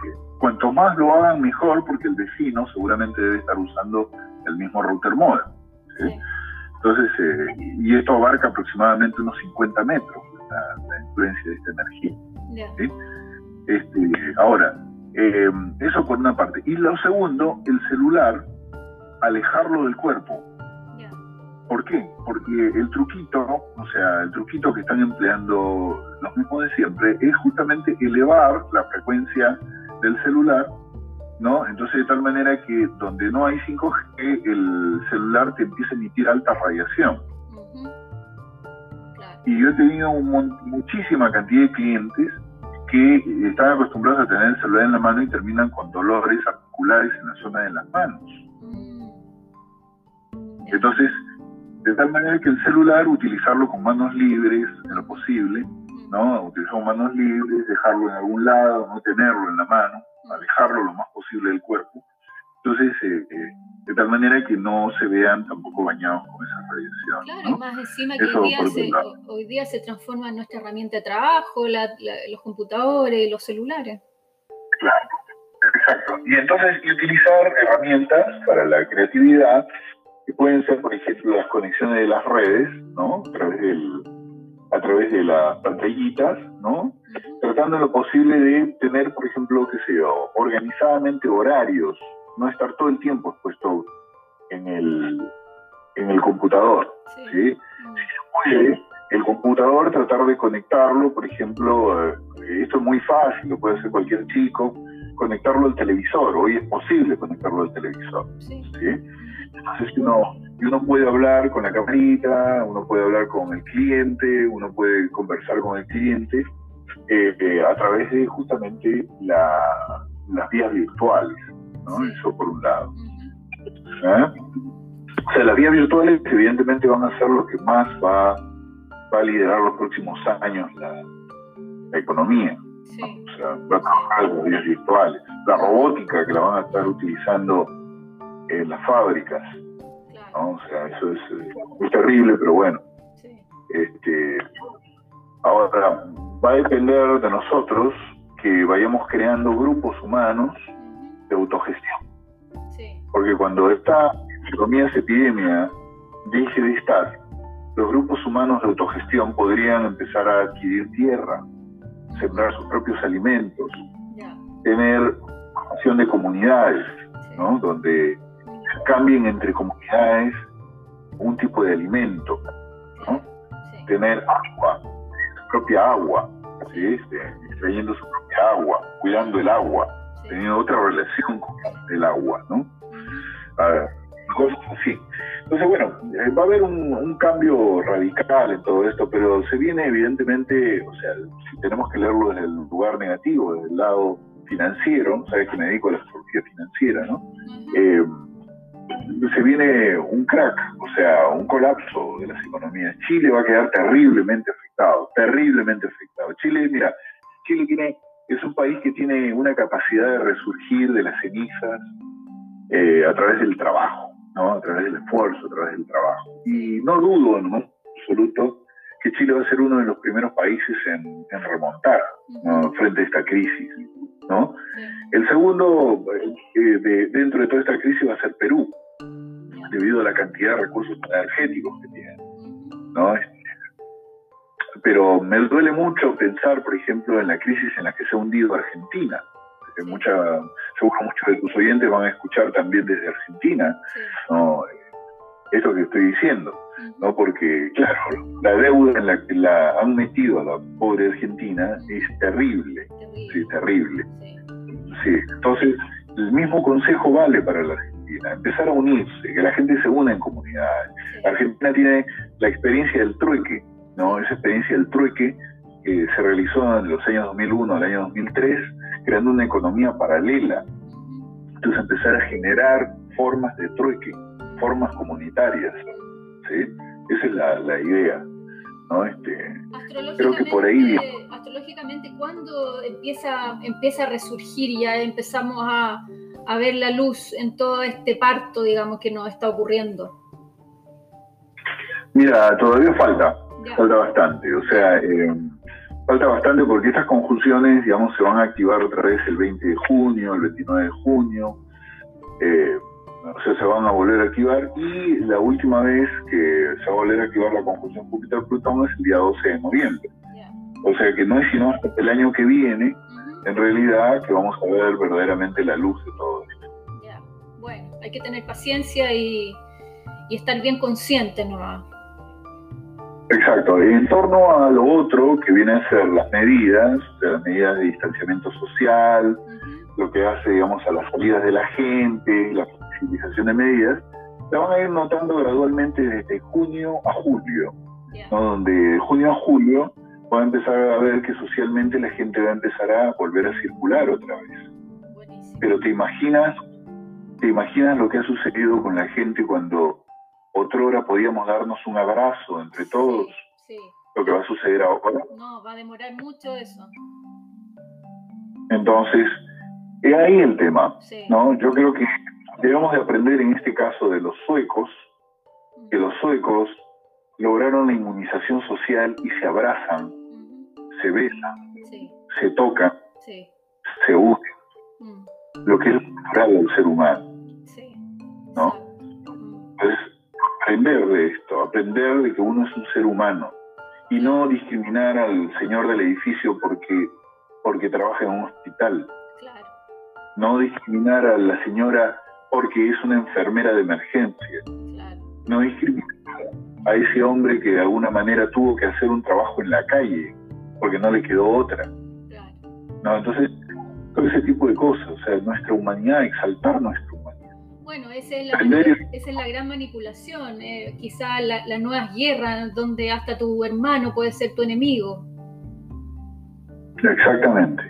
cuanto más lo hagan, mejor, porque el vecino seguramente debe estar usando el mismo router modem. Entonces, eh, y esto abarca aproximadamente unos 50 metros, la, influencia de esta energía. Este, ahora, eh, eso por una parte. Y lo segundo, el celular, alejarlo del cuerpo. ¿Por qué? Porque el truquito, o sea, el truquito que están empleando los mismos de siempre, es justamente elevar la frecuencia del celular, ¿no? Entonces de tal manera que donde no hay 5G, el celular te empieza a emitir alta radiación. Y yo he tenido muchísima cantidad de clientes que están acostumbrados a tener el celular en la mano y terminan con dolores articulares en la zona de las manos. Mm. Entonces, de tal manera que el celular, utilizarlo con manos libres en lo posible, ¿no? Utilizar manos libres, dejarlo en algún lado, no tenerlo en la mano, alejarlo lo más posible del cuerpo. Entonces, eh, eh, de tal manera que no se vean tampoco bañados con esa radiación. Claro, y más encima que hoy día, se, hoy día, se, transforma en nuestra herramienta de trabajo, los computadores, los celulares. Claro, exacto. Y entonces, y utilizar herramientas para la creatividad que pueden ser, por ejemplo, las conexiones de las redes, ¿no? A través, del, a través de las pantallitas, ¿no? Tratando lo posible de tener, por ejemplo, qué sé yo, organizadamente horarios, no estar todo el tiempo expuesto en el, en el computador, ¿sí? Si se puede, el computador tratar de conectarlo, por ejemplo, eh, esto es muy fácil, lo puede hacer cualquier chico, conectarlo al televisor, hoy es posible conectarlo al televisor, ¿sí? Entonces uno, uno puede hablar con la camarita, uno puede hablar con el cliente, uno puede conversar con el cliente eh, eh, a través de justamente las vías virtuales, ¿no? Eso por un lado. ¿Eh? O sea, las vías virtuales evidentemente van a ser lo que más va, va a liderar los próximos años la, economía. O sea, va a trabajar las vías virtuales. La robótica que la van a estar utilizando en las fábricas. O sea, eso es, terrible, pero bueno. Este, ahora, va a depender de nosotros que vayamos creando grupos humanos de autogestión. Porque cuando esta, comienza epidemia, deje de estar, los grupos humanos de autogestión podrían empezar a adquirir tierra, sembrar sus propios alimentos, tener formación de comunidades, ¿no? donde cambien entre comunidades un tipo de alimento, tener agua, su propia agua, ¿sí? Este, extrayendo su propia agua, cuidando el agua, teniendo otra relación con el agua, ¿no? cosas así. Entonces, bueno, eh, va a haber un, cambio radical en todo esto, pero se viene evidentemente, o sea, si tenemos que leerlo desde el lugar negativo, desde el lado financiero, sabes que me dedico a la astrología financiera, ¿no? Se viene un crack, o sea, un colapso de las economías. Chile va a quedar terriblemente afectado, terriblemente afectado. Chile, mira, Chile tiene, es un país que tiene una capacidad de resurgir de las cenizas eh, a través del trabajo, ¿no? a través del esfuerzo, a través del trabajo. Y no dudo en absoluto que Chile va a ser uno de los primeros países en, remontar frente a esta crisis. ¿No? El segundo, eh, de, dentro de toda esta crisis, va a ser Perú, debido a la cantidad de recursos energéticos que tiene. ¿no? Pero me duele mucho pensar, por ejemplo, en la crisis en la que se ha hundido Argentina. Mucha, seguro muchos de tus oyentes van a escuchar también desde Argentina ¿no? Esto que estoy diciendo, ¿no? porque, claro, la deuda en la que la han metido a la pobre Argentina es terrible, sí, terrible. Sí, entonces el mismo consejo vale para la Argentina empezar a unirse, que la gente se una en comunidades. Argentina tiene la experiencia del trueque, ¿no? Esa experiencia del trueque que se realizó en los años 2001 al año 2003, creando una economía paralela. Entonces empezar a generar formas de trueque, formas comunitarias, ¿sí? Esa es la, idea. ¿no? Este, creo que por ahí... Astrológicamente, ¿cuándo empieza, empieza a resurgir y ya empezamos a, a ver la luz en todo este parto, digamos, que nos está ocurriendo? Mira, todavía falta, falta bastante. O sea, eh, falta bastante porque estas conjunciones, digamos, se van a activar otra vez el 20 de junio, el 29 de junio. Eh, o sea, se van a volver a activar y la última vez que se va a volver a activar la conjunción Júpiter-Plutón es el día 12 de noviembre. O sea que no es sino hasta el año que viene, en realidad, que vamos a ver verdaderamente la luz de todo esto. Bueno, hay que tener paciencia y, y estar bien consciente, ¿no? Exacto, y en torno a lo otro que vienen a ser las medidas, las medidas de distanciamiento social, lo que hace, digamos, a las salidas de la gente, la flexibilización de medidas, se van a ir notando gradualmente desde junio a julio, ¿no? donde de junio a julio va a empezar a ver que socialmente la gente va a empezar a volver a circular otra vez. Pero te imaginas, te imaginas lo que ha sucedido con la gente cuando otra hora podíamos darnos un abrazo entre todos. Sí, Lo que va a suceder ahora. No, va a demorar mucho eso. Entonces, es ahí el tema. ¿no? Yo creo que debemos de aprender en este caso de los suecos, que los suecos lograron la inmunización social y se abrazan, se besan, se tocan, se unen. Mm. Lo que es natural del ser humano. ¿no? Entonces, aprender de esto, aprender de que uno es un ser humano y no discriminar al señor del edificio porque, porque trabaja en un hospital. No discriminar a la señora porque es una enfermera de emergencia. No discriminar a ese hombre que de alguna manera tuvo que hacer un trabajo en la calle porque no le quedó otra. No, entonces, todo ese tipo de cosas, o sea, nuestra humanidad, exaltar nuestra bueno, esa es la, es la gran manipulación, eh, quizá las la nuevas guerras donde hasta tu hermano puede ser tu enemigo. Exactamente,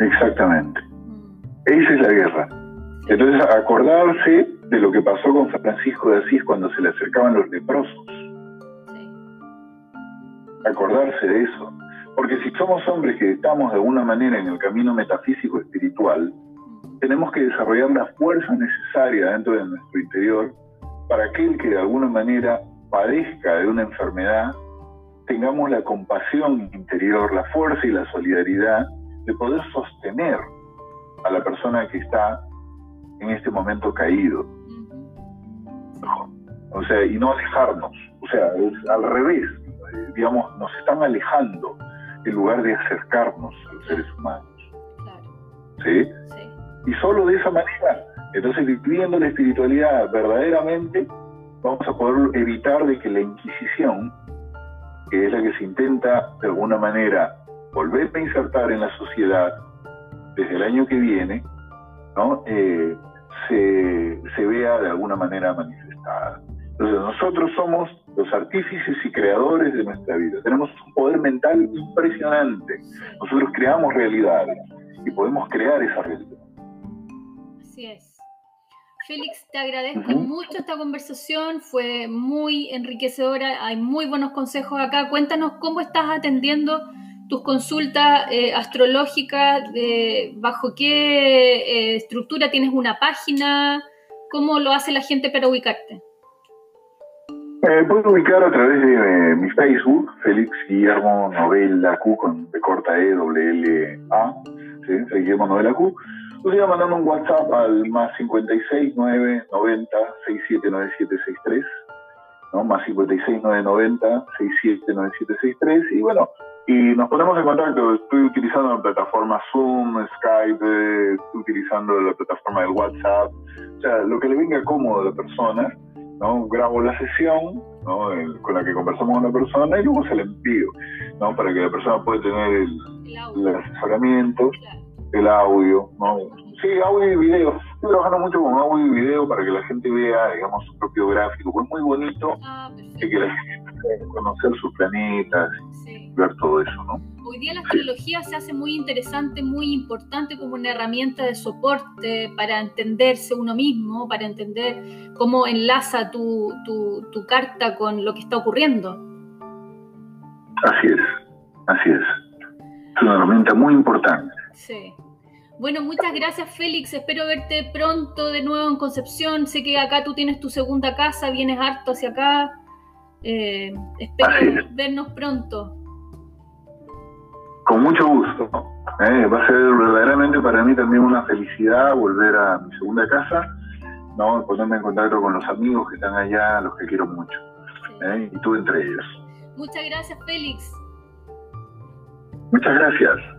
exactamente. Mm. Esa es la guerra. Entonces, acordarse de lo que pasó con Francisco de Asís cuando se le acercaban los leprosos. Acordarse de eso. Porque si somos hombres que estamos de alguna manera en el camino metafísico espiritual, tenemos que desarrollar la fuerza necesaria dentro de nuestro interior para que el que de alguna manera padezca de una enfermedad, tengamos la compasión interior, la fuerza y la solidaridad de poder sostener a la persona que está en este momento caído. O sea, y no alejarnos. O sea, es al revés. Digamos, nos están alejando en lugar de acercarnos a los seres humanos. ¿Sí? sí y solo de esa manera, entonces viviendo la espiritualidad verdaderamente, vamos a poder evitar de que la Inquisición, que es la que se intenta de alguna manera volver a insertar en la sociedad desde el año que viene, ¿no? Eh, se, se vea de alguna manera manifestada. Entonces nosotros somos los artífices y creadores de nuestra vida. Tenemos un poder mental impresionante. Nosotros creamos realidades y podemos crear esa realidad. Félix, te agradezco mucho esta conversación, fue muy enriquecedora, hay muy buenos consejos acá. Cuéntanos cómo estás atendiendo tus consultas eh, astrológicas, bajo qué eh, estructura tienes una página, cómo lo hace la gente para ubicarte. Eh, puedes ubicar a través de mi Facebook, Félix Guillermo Novela Q, con B corta E, W L A, ¿sí? Guillermo Novela Q Podría mandando un WhatsApp al más 56 9 90 679763, ¿no? Más 56 9 90 679763 y bueno, y nos ponemos en contacto. Estoy utilizando la plataforma Zoom, Skype, estoy utilizando la plataforma del WhatsApp, o sea, lo que le venga cómodo a la persona, ¿no? Grabo la sesión, ¿no? con la que conversamos con la persona y luego se la envío, ¿no? Para que la persona pueda tener el, el asesoramiento el audio, ¿no? Sí, audio y video. Estoy trabajando mucho con audio y video para que la gente vea, digamos, su propio gráfico. Es muy bonito ah, que la gente conocer sus planetas, ver todo eso, ¿no? Hoy día la astrología se hace muy interesante, muy importante como una herramienta de soporte para entenderse uno mismo, para entender cómo enlaza tu, tu carta con lo que está ocurriendo. Así es, así es. Es una herramienta muy importante. Sí. Bueno, muchas gracias Félix, espero verte pronto de nuevo en Concepción. Sé que acá tú tienes tu segunda casa, vienes harto hacia acá. Eh, espero vernos pronto. Con mucho gusto. Eh, va a ser verdaderamente para mí también una felicidad volver a mi segunda casa, ¿no? ponerme en contacto con los amigos que están allá, los que quiero mucho. Eh, y tú entre ellos. Muchas gracias, Félix. Muchas gracias.